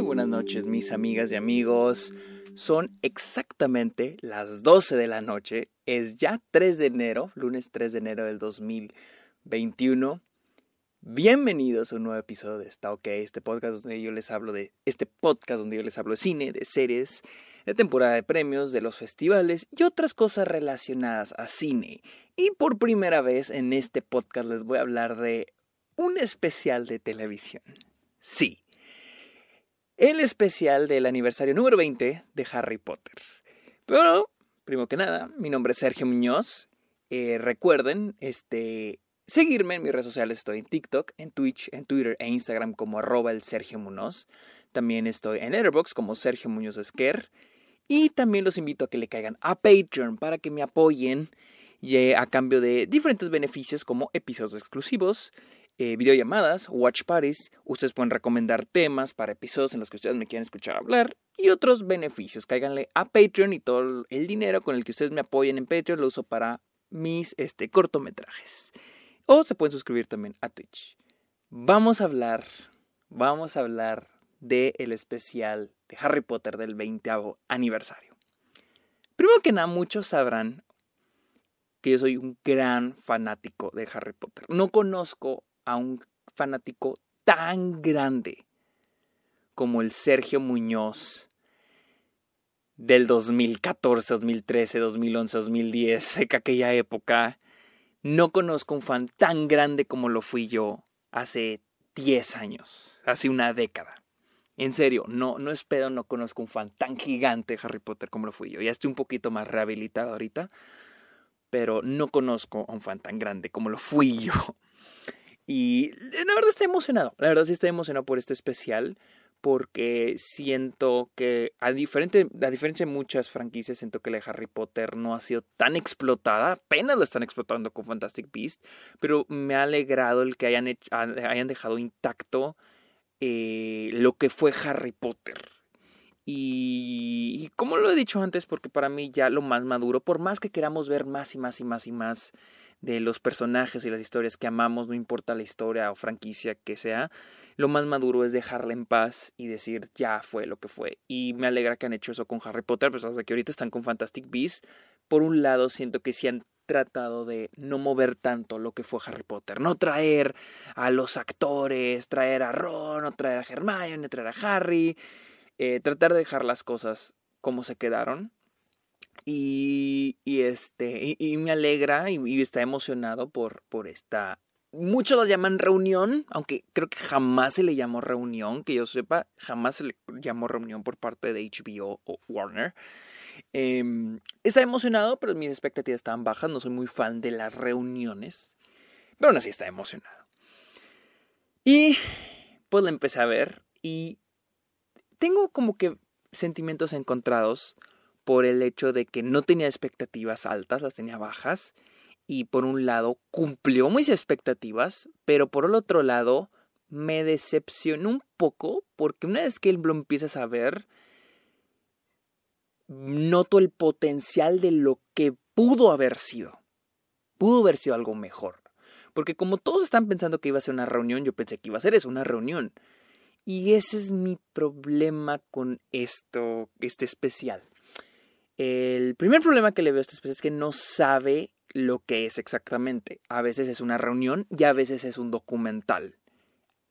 Muy buenas noches mis amigas y amigos. Son exactamente las 12 de la noche. Es ya 3 de enero, lunes 3 de enero del 2021. Bienvenidos a un nuevo episodio de Está OK, este podcast donde yo les hablo de este podcast donde yo les hablo de cine, de series, de temporada de premios, de los festivales y otras cosas relacionadas a cine. Y por primera vez en este podcast les voy a hablar de un especial de televisión. Sí, el especial del aniversario número 20 de Harry Potter. Pero, primero que nada, mi nombre es Sergio Muñoz. Eh, recuerden, este, seguirme en mis redes sociales. Estoy en TikTok, en Twitch, en Twitter e Instagram como arroba el Sergio Muñoz. También estoy en Airbox como Sergio Muñoz Esquer. Y también los invito a que le caigan a Patreon para que me apoyen y, a cambio de diferentes beneficios como episodios exclusivos, eh, videollamadas, watch parties. Ustedes pueden recomendar temas para episodios en los que ustedes me quieran escuchar hablar y otros beneficios. Cáiganle a Patreon y todo el dinero con el que ustedes me apoyen en Patreon lo uso para mis este, cortometrajes. O se pueden suscribir también a Twitch. Vamos a hablar, vamos a hablar del el especial de Harry Potter del 20 aniversario. Primero que nada, muchos sabrán que yo soy un gran fanático de Harry Potter. No conozco a un fanático tan grande como el Sergio Muñoz del 2014, 2013, 2011, 2010, que aquella época. No conozco un fan tan grande como lo fui yo hace 10 años, hace una década. En serio, no, no es pedo, no conozco un fan tan gigante de Harry Potter como lo fui yo. Ya estoy un poquito más rehabilitado ahorita, pero no conozco a un fan tan grande como lo fui yo. Y la verdad estoy emocionado, la verdad sí estoy emocionado por este especial porque siento que a, diferente, a diferencia de muchas franquicias, siento que la de Harry Potter no ha sido tan explotada, apenas la están explotando con Fantastic Beast, pero me ha alegrado el que hayan, hayan dejado intacto eh, lo que fue Harry Potter. Y, y, como lo he dicho antes, porque para mí ya lo más maduro, por más que queramos ver más y más y más y más de los personajes y las historias que amamos, no importa la historia o franquicia que sea, lo más maduro es dejarla en paz y decir ya fue lo que fue. Y me alegra que han hecho eso con Harry Potter, pues hasta que ahorita están con Fantastic Beasts. Por un lado, siento que sí han tratado de no mover tanto lo que fue Harry Potter, no traer a los actores, traer a Ron, o traer a Hermione, traer a Harry, eh, tratar de dejar las cosas como se quedaron. Y, y este, y, me alegra y, está emocionado por, por esta. Muchos lo llaman reunión, aunque creo que jamás se le llamó reunión, que yo sepa, jamás se le llamó reunión por parte de HBO o Warner. Eh, está emocionado, pero mis expectativas estaban bajas. No soy muy fan de las reuniones. Pero aún así está emocionado. Y pues la empecé a ver. Y tengo como que sentimientos encontrados por el hecho de que no tenía expectativas altas, las tenía bajas. Y por un lado cumplió mis expectativas, pero por el otro lado me decepcionó un poco porque una vez que lo empiezas a ver, noto el potencial de lo que pudo haber sido. Pudo haber sido algo mejor. Porque como todos están pensando que iba a ser una reunión, yo pensé que iba a ser eso, una reunión. Y ese es mi problema con esto, este especial. El primer problema que le veo a este especial es que no sabe lo que es exactamente. A veces es una reunión y a veces es un documental.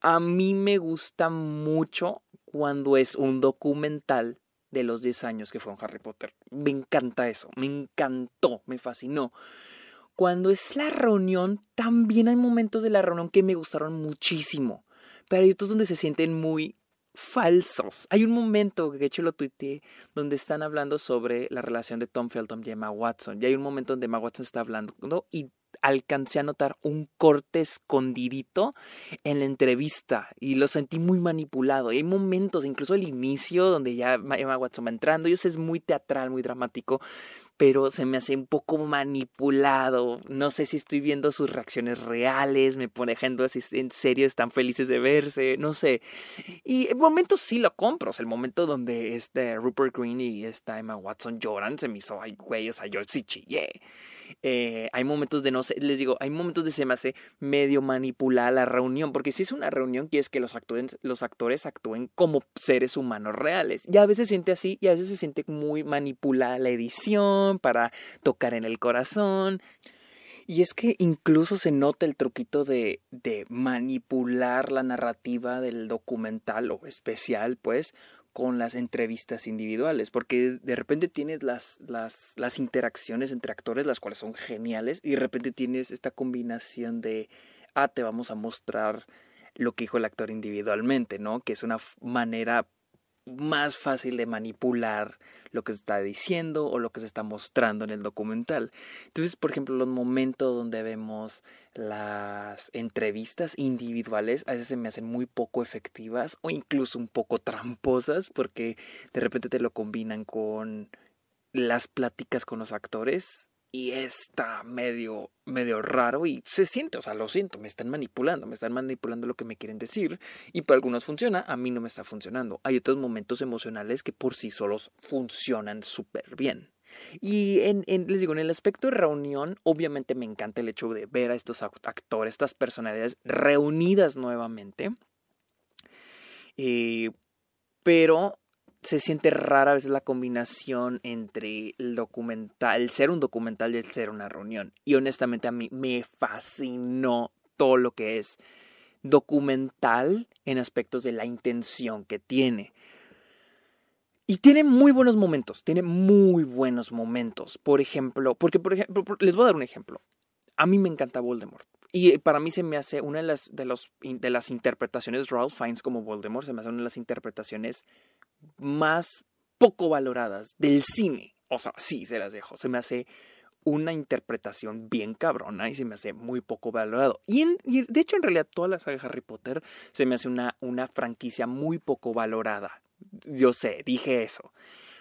A mí me gusta mucho cuando es un documental de los 10 años que fue un Harry Potter. Me encanta eso, me encantó, me fascinó. Cuando es la reunión, también hay momentos de la reunión que me gustaron muchísimo, pero hay otros donde se sienten muy falsos. Hay un momento, que de hecho lo tuiteé, donde están hablando sobre la relación de Tom Felton y Emma Watson. Y hay un momento donde Emma Watson está hablando y alcancé a notar un corte escondidito en la entrevista y lo sentí muy manipulado. Y hay momentos, incluso el inicio, donde ya Emma Watson va entrando, y eso es muy teatral, muy dramático, pero se me hace un poco manipulado. No sé si estoy viendo sus reacciones reales, me pone ejemplo si en serio están felices de verse, no sé. Y en momentos sí lo compro, el momento donde este Rupert Green y esta Emma Watson lloran se me hizo, ay, güey, o sea, yo sí chillé. Eh, hay momentos de no sé, les digo, hay momentos de se me hace medio manipular la reunión, porque si es una reunión quieres que los actores, los actores actúen como seres humanos reales. Y a veces se siente así y a veces se siente muy manipulada la edición para tocar en el corazón. Y es que incluso se nota el truquito de, de manipular la narrativa del documental o especial, pues, con las entrevistas individuales, porque de repente tienes las, las, las interacciones entre actores, las cuales son geniales, y de repente tienes esta combinación de, ah, te vamos a mostrar lo que dijo el actor individualmente, ¿no? Que es una manera más fácil de manipular lo que se está diciendo o lo que se está mostrando en el documental. Entonces, por ejemplo, los momentos donde vemos las entrevistas individuales a veces se me hacen muy poco efectivas o incluso un poco tramposas porque de repente te lo combinan con las pláticas con los actores y está medio, medio raro y se siente, o sea, lo siento, me están manipulando, me están manipulando lo que me quieren decir y para algunos funciona, a mí no me está funcionando. Hay otros momentos emocionales que por sí solos funcionan súper bien. Y en, les digo, en el aspecto de reunión, obviamente me encanta el hecho de ver a estos actores, estas personalidades reunidas nuevamente. Eh, pero se siente rara a veces la combinación entre el documental, el ser un documental y el ser una reunión. Y honestamente a mí me fascinó todo lo que es documental en aspectos de la intención que tiene. Y tiene muy buenos momentos, tiene muy buenos momentos. Por ejemplo, porque por ejemplo, les voy a dar un ejemplo. A mí me encanta Voldemort. Y para mí se me hace una de las, de los, de las interpretaciones Ralph Fiennes como Voldemort, se me hace una de las interpretaciones más poco valoradas del cine. O sea, sí, se las dejo. Se me hace una interpretación bien cabrona y se me hace muy poco valorado. Y, de hecho, en realidad, toda la saga de Harry Potter se me hace una, una franquicia muy poco valorada. Yo sé, dije eso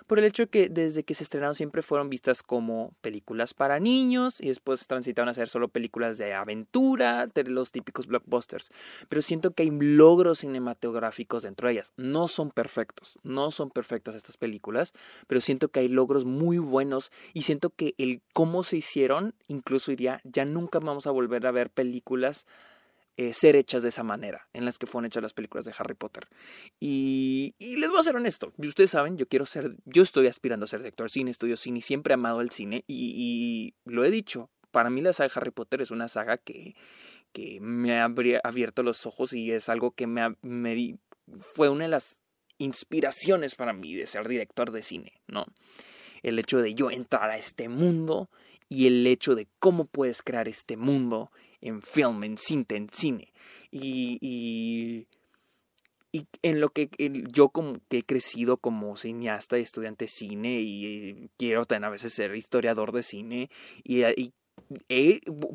por el hecho de que desde que se estrenaron siempre fueron vistas como películas para niños y después transitaron a ser solo películas de aventura, los típicos blockbusters. Pero siento que hay logros cinematográficos dentro de ellas. No son perfectos, no son perfectas estas películas, pero siento que hay logros muy buenos y siento que el cómo se hicieron incluso iría, ya nunca vamos a volver a ver películas eh, ser hechas de esa manera, en las que fueron hechas las películas de Harry Potter. Y, les voy a ser honesto, ustedes saben, yo quiero ser, yo estoy aspirando a ser director de cine, estudio cine, siempre he amado el cine y, lo he dicho, para mí la saga de Harry Potter es una saga que, que me ha abierto los ojos y es algo que me, me fue una de las inspiraciones para mí de ser director de cine, ¿no? El hecho de yo entrar a este mundo y el hecho de cómo puedes crear este mundo en film, en cinta, en cine. Y, y, en lo que yo como que he crecido como cineasta y estudiante de cine y quiero también a veces ser historiador de cine y, y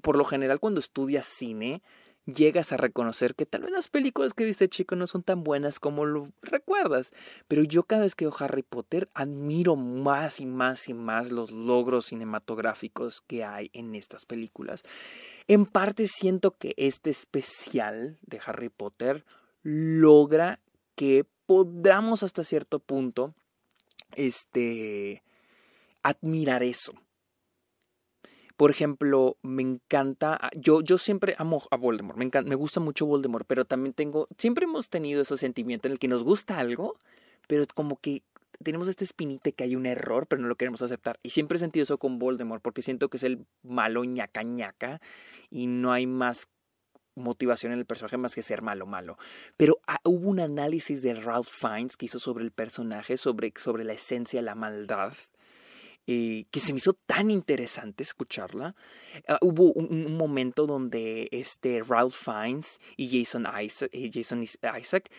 por lo general cuando estudias cine llegas a reconocer que tal vez las películas que viste chico no son tan buenas como lo recuerdas. Pero yo cada vez que veo Harry Potter admiro más y más y más los logros cinematográficos que hay en estas películas. En parte siento que este especial de Harry Potter logra que podamos hasta cierto punto este admirar eso. Por ejemplo, me encanta, ah, yo, yo siempre amo a Voldemort, me, encanta, me gusta mucho Voldemort, pero también tengo, siempre hemos tenido ese sentimiento en el que nos gusta algo, pero como que tenemos este espinite que hay un error, pero no lo queremos aceptar. Y siempre he sentido eso con Voldemort, porque siento que es el malo ñaca ñaca y no hay más motivación en el personaje más que ser malo malo. Pero ah, hubo un análisis de Ralph Fiennes que hizo sobre el personaje, sobre, sobre la esencia la maldad, eh, que se me hizo tan interesante escucharla. Ah, hubo un, momento donde este Ralph Fiennes y Jason Isaac, Jason Isaac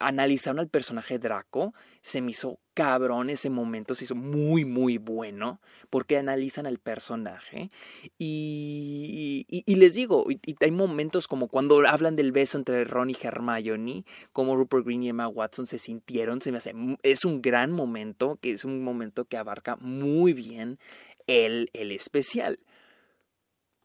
analizaron al personaje Draco, se me hizo cabrón ese momento, se hizo muy, muy bueno, porque analizan al personaje. Y, y, les digo, y, hay momentos como cuando hablan del beso entre Ron y Hermione, como Rupert Green y Emma Watson se sintieron, se me hace, es un gran momento, que es un momento que abarca muy bien el, el especial.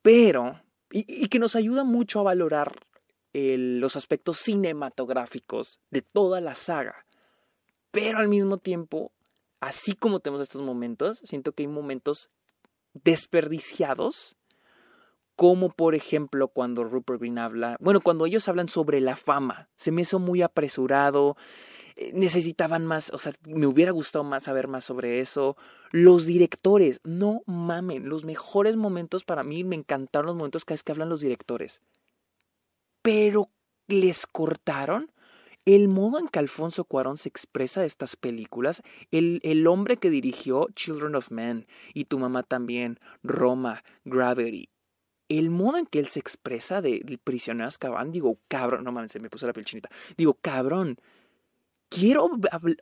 Pero, y que nos ayuda mucho a valorar los aspectos cinematográficos de toda la saga. Pero al mismo tiempo, así como tenemos estos momentos, siento que hay momentos desperdiciados, como por ejemplo cuando Rupert Green habla, bueno, cuando ellos hablan sobre la fama, se me hizo muy apresurado, eh, necesitaban más, o sea, me hubiera gustado más saber más sobre eso. Los directores, no mamen, los mejores momentos para mí me encantaron los momentos cada vez que hablan los directores. Pero les cortaron el modo en que Alfonso Cuarón se expresa de estas películas, el, el, hombre que dirigió Children of Men y tu mamá también, Roma, Gravity, el modo en que él se expresa de, de Prisionero digo, cabrón, no mames, se me puso la piel chinita, digo, cabrón, quiero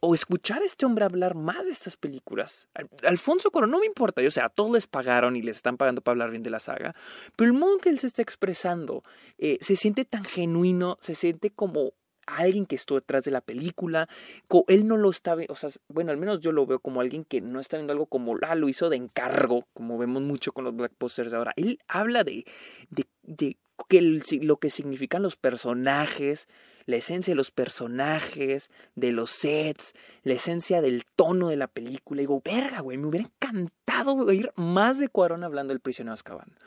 o escuchar a este hombre hablar más de estas películas. Alfonso Cuarón, no me importa, o sea, a todos les pagaron y les están pagando para hablar bien de la saga, pero el modo en que él se está expresando eh, se siente tan genuino, se siente como alguien que estuvo detrás de la película. Él no lo está, o sea, bueno, al menos yo lo veo como alguien que no está viendo algo como, ah, lo hizo de encargo, como vemos mucho con los Black Posters de ahora. Él habla de, de, de que lo que significan los personajes, la esencia de los personajes, de los sets, la esencia del tono de la película. Y digo, verga, güey, me hubiera encantado oír más de Cuarón hablando del prisionero Azkaban.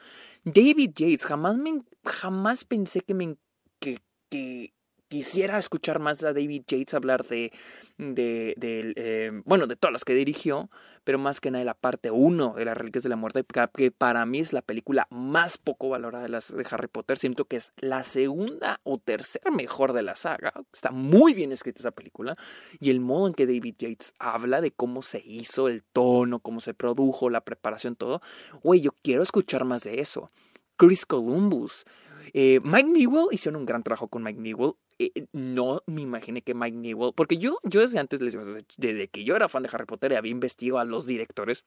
David Yates, jamás, me, jamás pensé que me... Que, que quisiera escuchar más a David Yates hablar de, eh, bueno, de todas las que dirigió, pero más que nada de la parte 1 de las Reliquias de la Muerte, que para mí es la película más poco valorada de las de Harry Potter. Siento que es la segunda o tercera mejor de la saga. Está muy bien escrita esa película. Y el modo en que David Yates habla de cómo se hizo, el tono, cómo se produjo, la preparación, todo. Güey, yo quiero escuchar más de eso. Chris Columbus. Eh, Mike Newell hicieron un gran trabajo con Mike Newell. Eh, no me imaginé que Mike Newell, porque yo, yo desde antes, desde que yo era fan de Harry Potter y había investigado a los directores,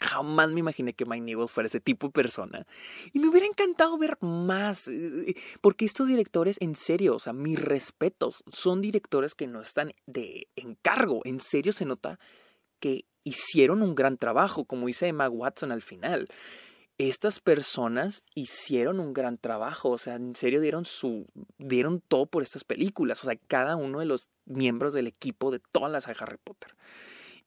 Jamás me imaginé que Mike Newell fuera ese tipo de persona. Y me hubiera encantado ver más. Eh, porque estos directores, en serio, o sea, mis respetos, son directores que no están de encargo. En serio se nota que hicieron un gran trabajo, como dice Emma Watson al final estas personas hicieron un gran trabajo, o sea, en serio dieron su dieron todo por estas películas, o sea, cada uno de los miembros del equipo de todas las de Harry Potter.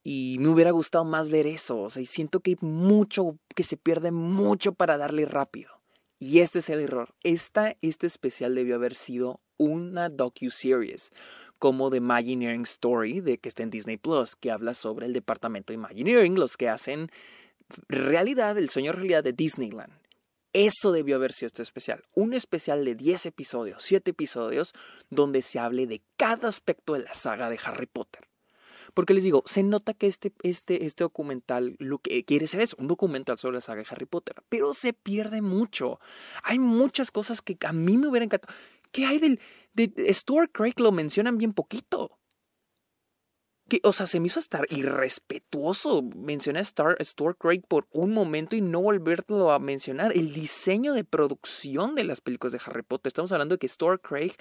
Y me hubiera gustado más ver eso, o sea, y siento que hay mucho que se pierde mucho para darle rápido. Y este es el error. Esta, este especial debió haber sido una docu-series como The Imagineering Story, de que está en Disney Plus, que habla sobre el departamento de Imagineering, los que hacen realidad, el sueño realidad de Disneyland. Eso debió haber sido este especial. Un especial de 10 episodios, 7 episodios, donde se hable de cada aspecto de la saga de Harry Potter. Porque les digo, se nota que este, este, este documental lo que quiere ser es un documental sobre la saga de Harry Potter, pero se pierde mucho. Hay muchas cosas que a mí me hubieran encantado. ¿Qué hay del... De, Stuart Craig lo mencionan bien poquito o sea, se me hizo estar irrespetuoso mencionar a Star, Stuart Craig por un momento y no volverlo a mencionar. El diseño de producción de las películas de Harry Potter. Estamos hablando de que Stuart Craig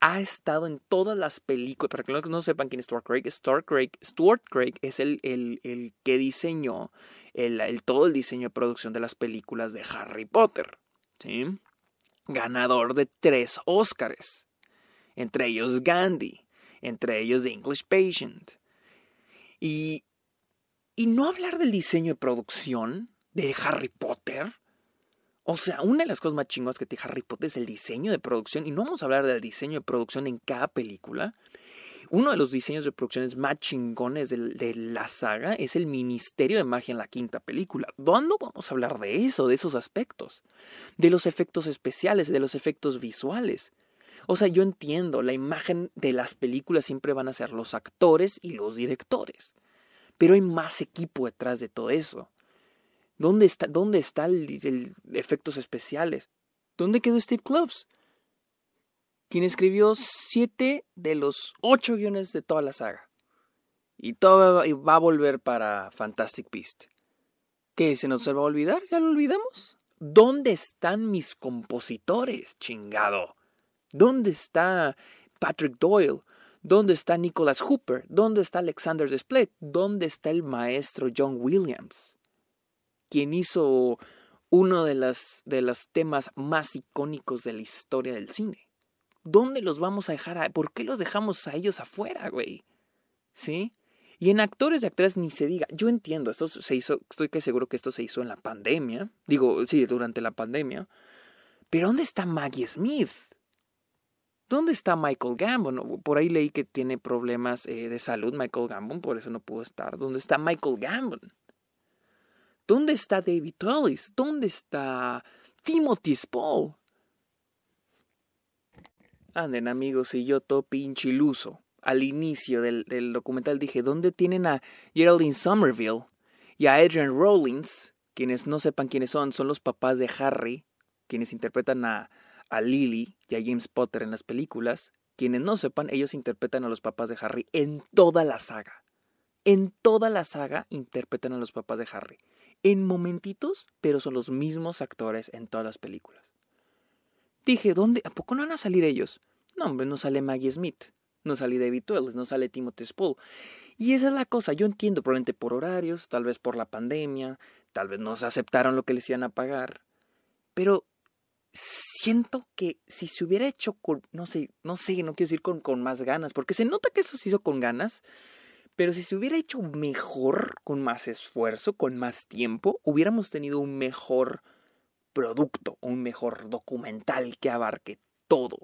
ha estado en todas las películas. Para que no sepan quién es Stuart Craig, Stuart Craig, Stuart Craig es el, el, el que diseñó el, el, todo el diseño de producción de las películas de Harry Potter. ¿sí? Ganador de tres Óscares. Entre ellos Gandhi. Entre ellos The English Patient. Y, y no hablar del diseño de producción de Harry Potter. O sea, una de las cosas más chingas que tiene Harry Potter es el diseño de producción. Y no vamos a hablar del diseño de producción en cada película. Uno de los diseños de producciones más chingones de, de, la saga es el Ministerio de Magia en la quinta película. ¿Dónde vamos a hablar de eso, de esos aspectos? De los efectos especiales, de los efectos visuales. O sea, yo entiendo, la imagen de las películas siempre van a ser los actores y los directores. Pero hay más equipo detrás de todo eso. ¿Dónde está, dónde está el, efectos especiales? ¿Dónde quedó Steve Kloves? Quien escribió siete de los ocho guiones de toda la saga. Y todo va a volver para Fantastic Beast. ¿Qué? ¿Se nos va a olvidar? ¿Ya lo olvidamos? ¿Dónde están mis compositores, chingado? ¿Dónde está Patrick Doyle? ¿Dónde está Nicholas Hooper? ¿Dónde está Alexander Desplat? ¿Dónde está el maestro John Williams? Quien hizo uno de, de los temas más icónicos de la historia del cine. ¿Dónde los vamos a dejar? ¿Por qué los dejamos a ellos afuera, güey? ¿Sí? Y en actores y actores ni se diga. Yo entiendo, esto se hizo, estoy que seguro que esto se hizo en la pandemia. Digo, sí, durante la pandemia. Pero ¿dónde está Maggie Smith? ¿Dónde está Michael Gambon? Por ahí leí que tiene problemas eh, de salud Michael Gambon, por eso no pudo estar. ¿Dónde está Michael Gambon? ¿Dónde está David Tullis? ¿Dónde está Timothy Spall? Anden amigos, y yo todo pinche iluso. Al inicio del, del documental dije, ¿dónde tienen a Geraldine Somerville y a Adrian Rollins? Quienes no sepan quiénes son, son los papás de Harry, quienes interpretan a, a Lily y a James Potter en las películas. Quienes no sepan, ellos interpretan a los papás de Harry en toda la saga. En toda la saga interpretan a los papás de Harry. En momentitos, pero son los mismos actores en todas las películas. Dije, ¿dónde? ¿A poco no van a salir ellos? No, hombre, no sale Maggie Smith, no sale David Wells, no sale Timothy Spall. Y esa es la cosa, yo entiendo, probablemente por horarios, tal vez por la pandemia, tal vez no se aceptaron lo que les iban a pagar, pero siento que si se hubiera hecho con, no sé, no sé, no quiero decir con, con más ganas, porque se nota que eso se hizo con ganas, pero si se hubiera hecho mejor, con más esfuerzo, con más tiempo, hubiéramos tenido un mejor producto, un mejor documental que abarque todo.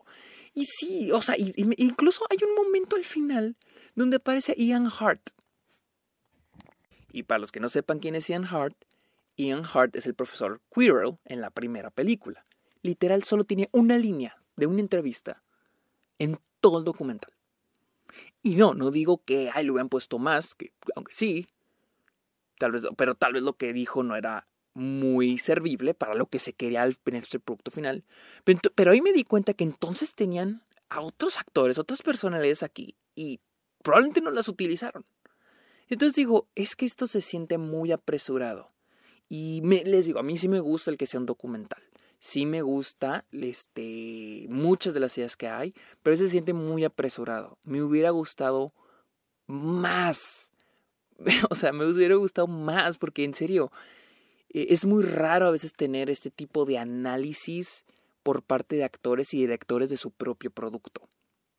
Y sí, o sea, incluso hay un momento al final donde aparece Ian Hart. Y para los que no sepan quién es Ian Hart, Ian Hart es el profesor Quirrell en la primera película. Literal solo tiene una línea de una entrevista en todo el documental. Y no, no digo que ay, lo hubieran puesto más, que, aunque sí, tal vez, pero tal vez lo que dijo no era muy servible para lo que se quería este producto final. Pero, ahí me di cuenta que entonces tenían a otros actores, otras personalidades aquí y probablemente no las utilizaron. Entonces digo, es que esto se siente muy apresurado. Y les digo, a mí sí me gusta el que sea un documental. Sí me gusta este, muchas de las ideas que hay, pero se siente muy apresurado. Me hubiera gustado más. O sea, me hubiera gustado más porque en serio, eh, es muy raro a veces tener este tipo de análisis por parte de actores y directores de su propio producto,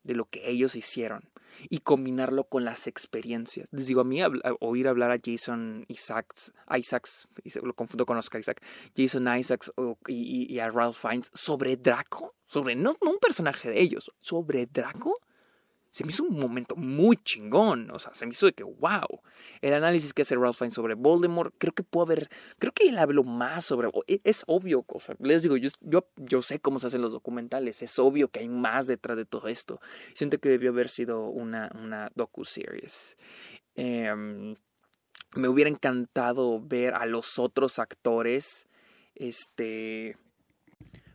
de lo que ellos hicieron, y combinarlo con las experiencias. Les digo, a mí oír hablar a Jason Isaacs, Isaacs, lo confundo con Oscar Isaac, Jason Isaacs y, a Ralph Fiennes sobre Draco, sobre no un personaje de ellos, sobre Draco, se me hizo un momento muy chingón. O sea, se me hizo de que, wow. El análisis que hace Ralph Fiennes sobre Voldemort, creo que puedo haber, creo que él habló más sobre, e, es obvio, o sea, les digo, yo, yo, yo sé cómo se hacen los documentales, es obvio que hay más detrás de todo esto. Siento que debió haber sido una, una docu-series. Em, me hubiera encantado ver a los otros actores, este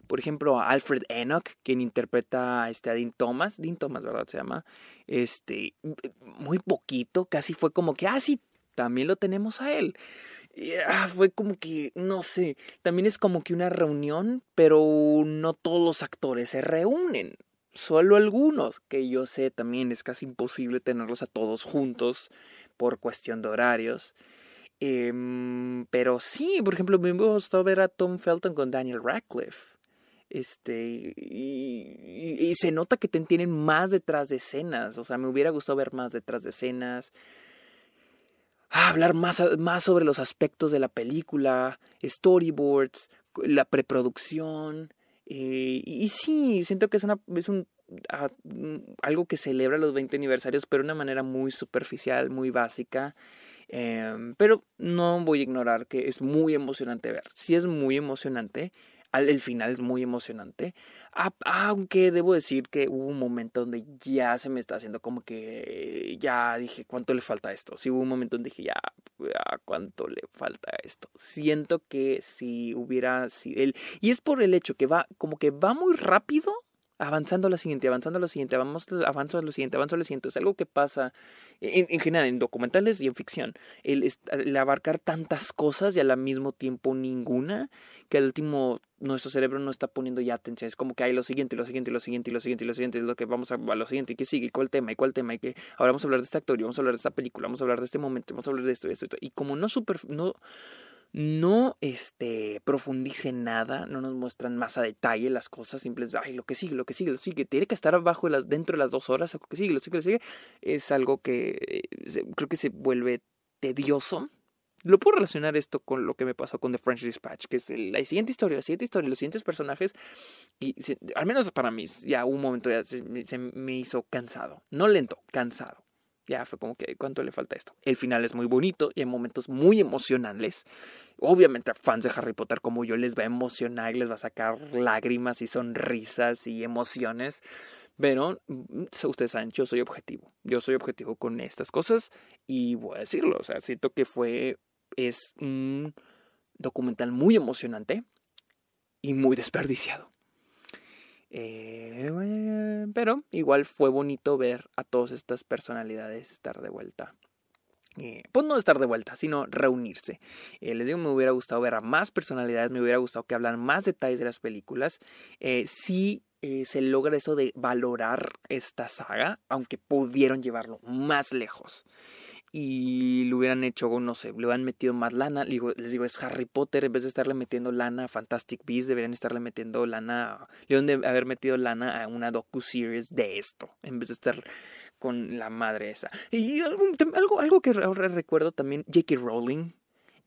por ejemplo, a Alfred Enoch, quien interpreta este, a Dean Thomas, Dean Thomas, ¿verdad? Se llama, este, muy poquito, casi fue como que, ah, sí, también lo tenemos a él. Ah, fue como que, no sé, también es como que una reunión, pero no todos los actores se reúnen, solo algunos, que yo sé también es casi imposible tenerlos a todos juntos por cuestión de horarios. Em, pero sí, por ejemplo, me gustó ver a Tom Felton con Daniel Radcliffe. Este, y, se nota que tienen más detrás de escenas. O sea, me hubiera gustado ver más detrás de escenas. hablar más, más sobre los aspectos de la película, storyboards, la preproducción. Eh, y, sí, siento que es, una, es un, ah, algo que celebra los 20 aniversarios, pero de una manera muy superficial, muy básica. Em, pero no voy a ignorar que es muy emocionante ver. Sí es muy emocionante el final es muy emocionante. Aunque debo decir que hubo un momento donde ya se me está haciendo como que ya dije, ¿cuánto le falta esto? Sí hubo un momento donde dije, ya, ¿cuánto le falta esto? Siento que si hubiera sido él. Y es por el hecho que va, como que va muy rápido avanzando a lo siguiente, avanzando a lo siguiente, vamos, avanzo a lo siguiente, avanzo a lo siguiente. Es algo que pasa en, general en documentales y en ficción. El, el, abarcar tantas cosas y al mismo tiempo ninguna, que al último nuestro cerebro no está poniendo ya atención. Es como que hay lo siguiente, lo siguiente, lo siguiente, lo siguiente, lo siguiente, es lo que vamos a, a lo siguiente, y que sigue, y cuál tema, y cuál tema, y que ahora vamos a hablar de este actor, y vamos a hablar de esta película, vamos a hablar de este momento, vamos a hablar de esto, y esto, y, esto. y como no super, no no este, profundice nada, no nos muestran más a detalle las cosas, simplemente, ay, lo que sigue, lo que sigue, lo sigue, tiene que estar abajo de las, dentro de las dos horas, lo que sigue, lo sigue, lo sigue, es algo que eh, creo que se vuelve tedioso. Lo puedo relacionar esto con lo que me pasó con The French Dispatch, que es la siguiente historia, la siguiente historia, los siguientes personajes, y al menos para mí, ya un momento ya se me hizo cansado, no lento, cansado ya fue como que, ¿cuánto le falta esto? El final es muy bonito y hay momentos muy emocionales. Obviamente a fans de Harry Potter como yo les va a emocionar les va a sacar lágrimas y sonrisas y emociones. Pero mm, ustedes saben, yo soy objetivo. Yo soy objetivo con estas cosas y voy a decirlo. O sea, siento que fue, es un documental muy emocionante y muy desperdiciado. Eh, pero igual fue bonito ver a todas estas personalidades estar de vuelta. Eh, pues no estar de vuelta, sino reunirse. Eh, les digo, me hubiera gustado ver a más personalidades, me hubiera gustado que hablaran más detalles de las películas. si se logra eso de valorar esta saga, aunque pudieron llevarlo más lejos y le hubieran hecho, no sé, le hubieran metido más lana. Les digo, les digo, es Harry Potter, en vez de estarle metiendo lana a Fantastic Beasts, deberían estarle metiendo lana, le de haber metido lana a una docu-series de esto, en vez de estar con la madre esa. Y algo, algo, que ahora recuerdo también, J.K. Rowling.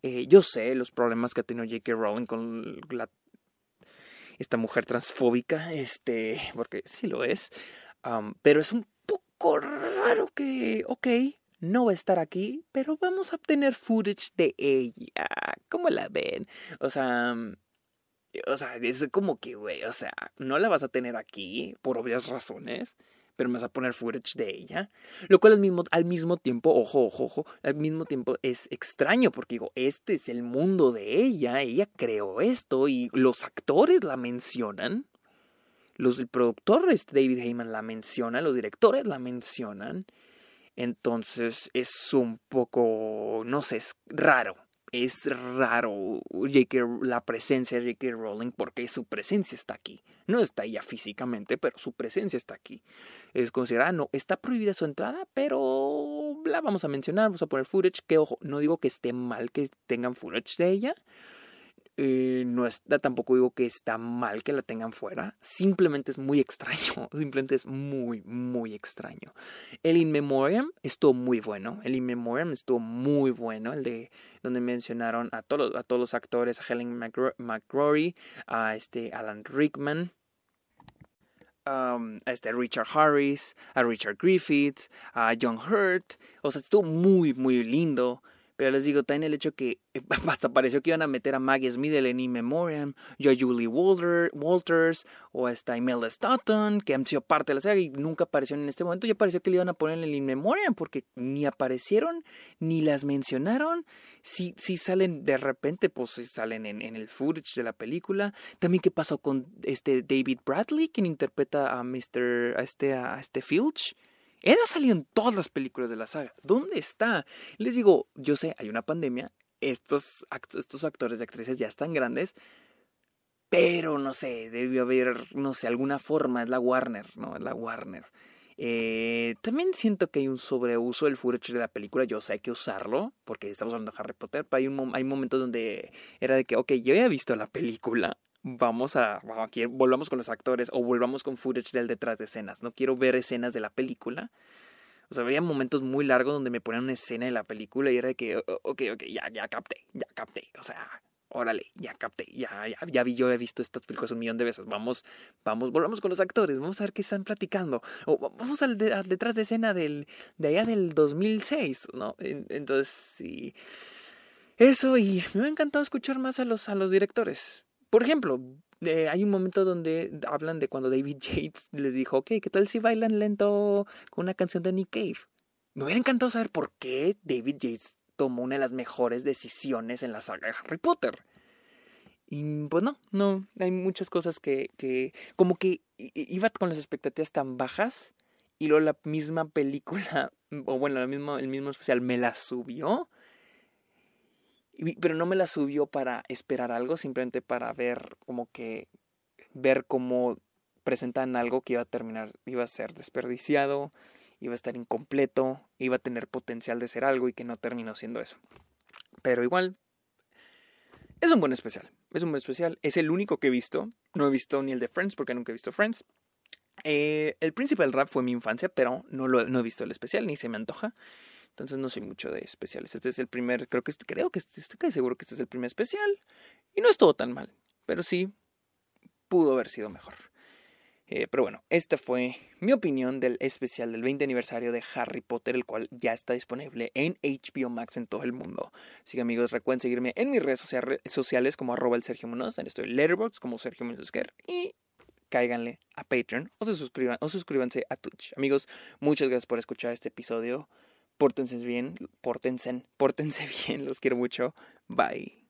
Eh, yo sé los problemas que ha tenido J.K. Rowling con esta mujer transfóbica, este, porque sí lo es, pero es un poco raro que, ok, no va a estar aquí, pero vamos a obtener footage de ella. ¿Cómo la ven? O sea, mm, o sea, es como que, güey, o sea, no la vas a tener aquí por obvias razones, pero me vas a poner footage de ella. Lo cual al mismo, al mismo tiempo, ojo, ojo, ojo, al mismo tiempo es extraño porque digo, este es el mundo de ella, ella creó esto y los actores la mencionan. Los, el productor este David Heyman la menciona, los directores la mencionan. Entonces es un poco, no sé, es raro. Es raro la presencia de J.K. Rowling porque su presencia está aquí. No está ella físicamente, pero su presencia está aquí. Es considerada, no, está prohibida su entrada, pero la vamos a mencionar, vamos a poner footage. Que ojo, no digo que esté mal que tengan footage de ella, eh, no está, tampoco digo que está mal que la tengan fuera, simplemente es muy extraño, simplemente es muy, muy extraño. El In Memoriam estuvo muy bueno, el In Memoriam estuvo muy bueno, el de donde mencionaron a todos, a todos los actores, a Helen McCrory, a este Alan Rickman, a este Richard Harris, a Richard Griffiths, a John Hurt. O sea, estuvo muy, muy lindo. Pero les digo, también el hecho que eh, hasta pareció que iban a meter a Maggie Smith en In Memoriam, yo a Julie Walters, o a esta Imelda Staunton, que han sido parte de la saga y nunca aparecieron en este momento. Ya pareció que le iban a poner en el In Memoriam, porque ni aparecieron, ni las mencionaron. Si, si salen de repente, pues salen en, en, el footage de la película. También qué pasó con este David Bradley, quien interpreta a Mr. a este, a este Filch. Él ha salido en todas las películas de la saga. ¿Dónde está? Les digo, yo sé, hay una pandemia. Estos, estos actores y actrices ya están grandes. Pero no sé, debió haber, no sé, alguna forma. Es la Warner, ¿no? Es la Warner. Eh, también siento que hay un sobreuso del footage de la película. Yo sé que usarlo, porque estamos hablando de Harry Potter, pero hay, un, hay momentos donde era de que, ok, yo ya he visto la película, vamos a, aquí volvamos con los actores o volvamos con footage del detrás de escenas. No quiero ver escenas de la película. O sea, había momentos muy largos donde me ponían una escena de la película y era de que, ok, ok, ya, ya capté, ya capté. O sea, órale, ya capté, ya, ya, vi, yo he visto estas películas un millón de veces. Vamos, vamos, volvamos con los actores, vamos a ver qué están platicando. O vamos al, detrás de escena del, de allá del 2006, ¿no? Entonces, sí. Eso, y me ha encantado escuchar más a los, a los directores. Por ejemplo, eh, hay un momento donde hablan de cuando David Yates les dijo, ok, ¿qué tal si bailan lento con una canción de Nick Cave? Me hubiera encantado saber por qué David Yates tomó una de las mejores decisiones en la saga de Harry Potter. Y pues no, no, hay muchas cosas que, que como que iba con las expectativas tan bajas y luego la misma película, o bueno, el mismo, el mismo especial me la subió pero no me la subió para esperar algo, simplemente para ver como que ver cómo presentan algo que iba a terminar, iba a ser desperdiciado, iba a estar incompleto, iba a tener potencial de ser algo y que no terminó siendo eso. Pero igual, es un buen especial. Es un buen especial. Es el único que he visto. No he visto ni el de Friends porque nunca he visto Friends. Eh, el príncipe del rap fue mi infancia, pero no, lo, no he visto el especial, ni se me antoja. Entonces no soy mucho de especiales. Este es el primer, creo que creo que estoy casi seguro que este es el primer especial. Y no estuvo tan mal. Pero sí, pudo haber sido mejor. Eh, pero bueno, esta fue mi opinión del especial del 20 aniversario de Harry Potter, el cual ya está disponible en HBO Max en todo el mundo. Así que amigos, recuerden seguirme en mis redes sociales como arroba el Sergio Munoz, estoy Letterboxd como Sergio Munoz y cáiganle a Patreon o se suscriban o suscríbanse a Twitch. Amigos, muchas gracias por escuchar este episodio. Pórtense bien, pórtense, pórtense bien, los quiero mucho. Bye.